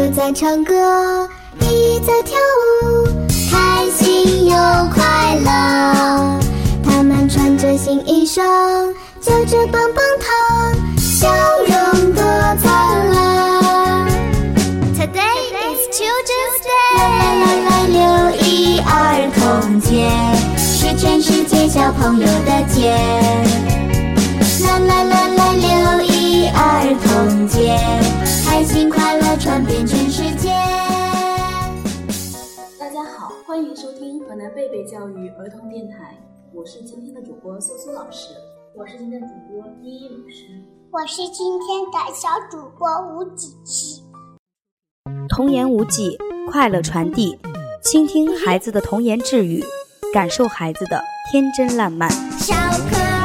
个在唱歌，一在跳舞，开心又快乐。他们穿着新衣裳，嚼着棒棒糖，笑容多灿烂。Today is Children's Day。来来来，六一儿童节是全世界小朋友的节。收听河南贝贝教育儿童电台，我是今天的主播苏苏老师，我是今天的主播依依老师。我是今天的小主播吴子琪。童言无忌，快乐传递，倾听孩子的童言稚语，感受孩子的天真烂漫。小可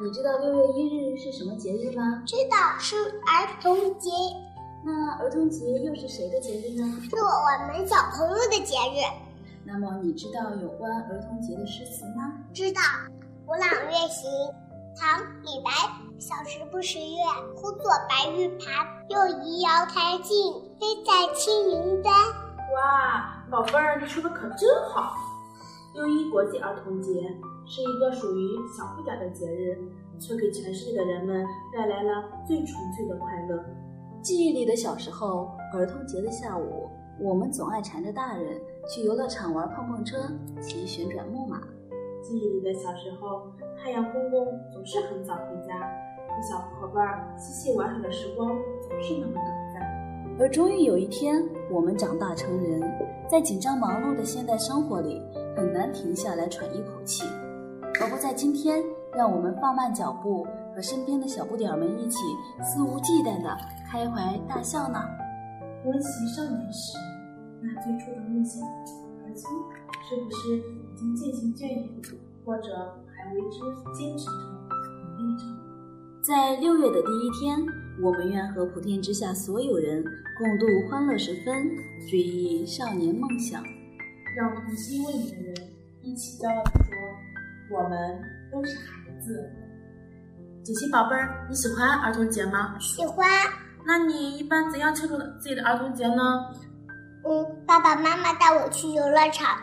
你知道六月一日是什么节日吗？知道是儿童节，那儿童节又是谁的节日呢？是我们小朋友的节日。那么你知道有关儿童节的诗词吗？知道《古朗月行》，唐·李白。小时不识月，呼作白玉盘。又疑瑶台镜，飞在青云端。哇，宝贝儿，你说的可真好！六一国际儿童节是一个属于小不点的节日，却给全世界的人们带来了最纯粹的快乐。记忆里的小时候，儿童节的下午，我们总爱缠着大人去游乐场玩碰碰车、骑旋转木马。记忆里的小时候，太阳公公总是很早回家，和小伙伴儿嬉戏玩耍的时光总是那么短暂。而终于有一天，我们长大成人，在紧张忙碌的现代生活里，很难停下来喘一口气。何不在今天，让我们放慢脚步，和身边的小不点儿们一起肆无忌惮的开怀大笑呢？温习少年时那最初的梦想，而今是不是已经渐行渐远，或者还为之坚持着、努力着？在六月的第一天，我们愿和普天之下所有人共度欢乐时分，追忆少年梦想。让童心未泯的人一起骄傲地说：“我们都是孩子。”锦溪宝贝儿，你喜欢儿童节吗？喜欢。那你一般怎样庆祝自己的儿童节呢？嗯，爸爸妈妈带我去游乐场，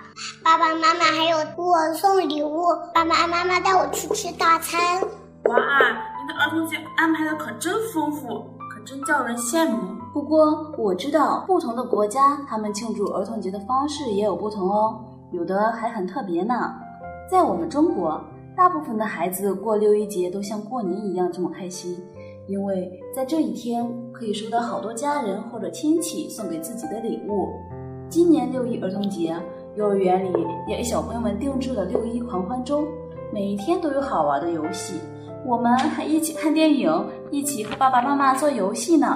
爸爸妈妈还有给我送礼物，爸爸妈妈带我去吃大餐。哇，你的儿童节安排的可真丰富，可真叫人羡慕。不过我知道，不同的国家他们庆祝儿童节的方式也有不同哦，有的还很特别呢。在我们中国，大部分的孩子过六一节都像过年一样这么开心，因为在这一天可以收到好多家人或者亲戚送给自己的礼物。今年六一儿童节，幼儿园里也给小朋友们定制了六一狂欢周，每一天都有好玩的游戏。我们还一起看电影，一起和爸爸妈妈做游戏呢。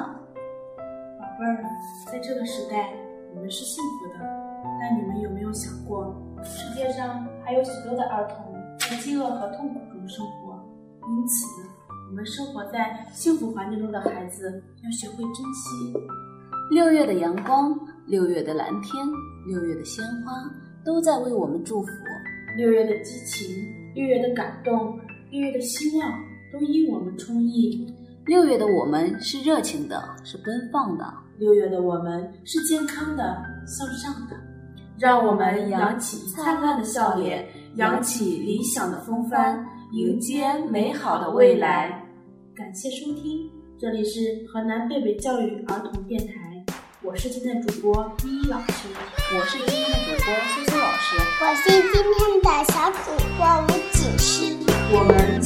宝贝儿，在这个时代，你们是幸福的，但你们有没有想过，世界上还有许多的儿童在饥饿和痛苦中生活？因此，我们生活在幸福环境中的孩子要学会珍惜。六月的阳光，六月的蓝天，六月的鲜花，都在为我们祝福。六月的激情，六月的感动，六月的希望，都因我们充溢。六月的我们是热情的，是奔放的。六月的我们是健康的、向上的。让我们扬起灿烂的笑脸，扬起理想的风帆，迎接美好的未来。感谢收听，这里是河南贝贝教育儿童电台，我是今天的主播依依老师，我是今天的主播苏苏老师，我是今天的小主播吴锦诗。我们。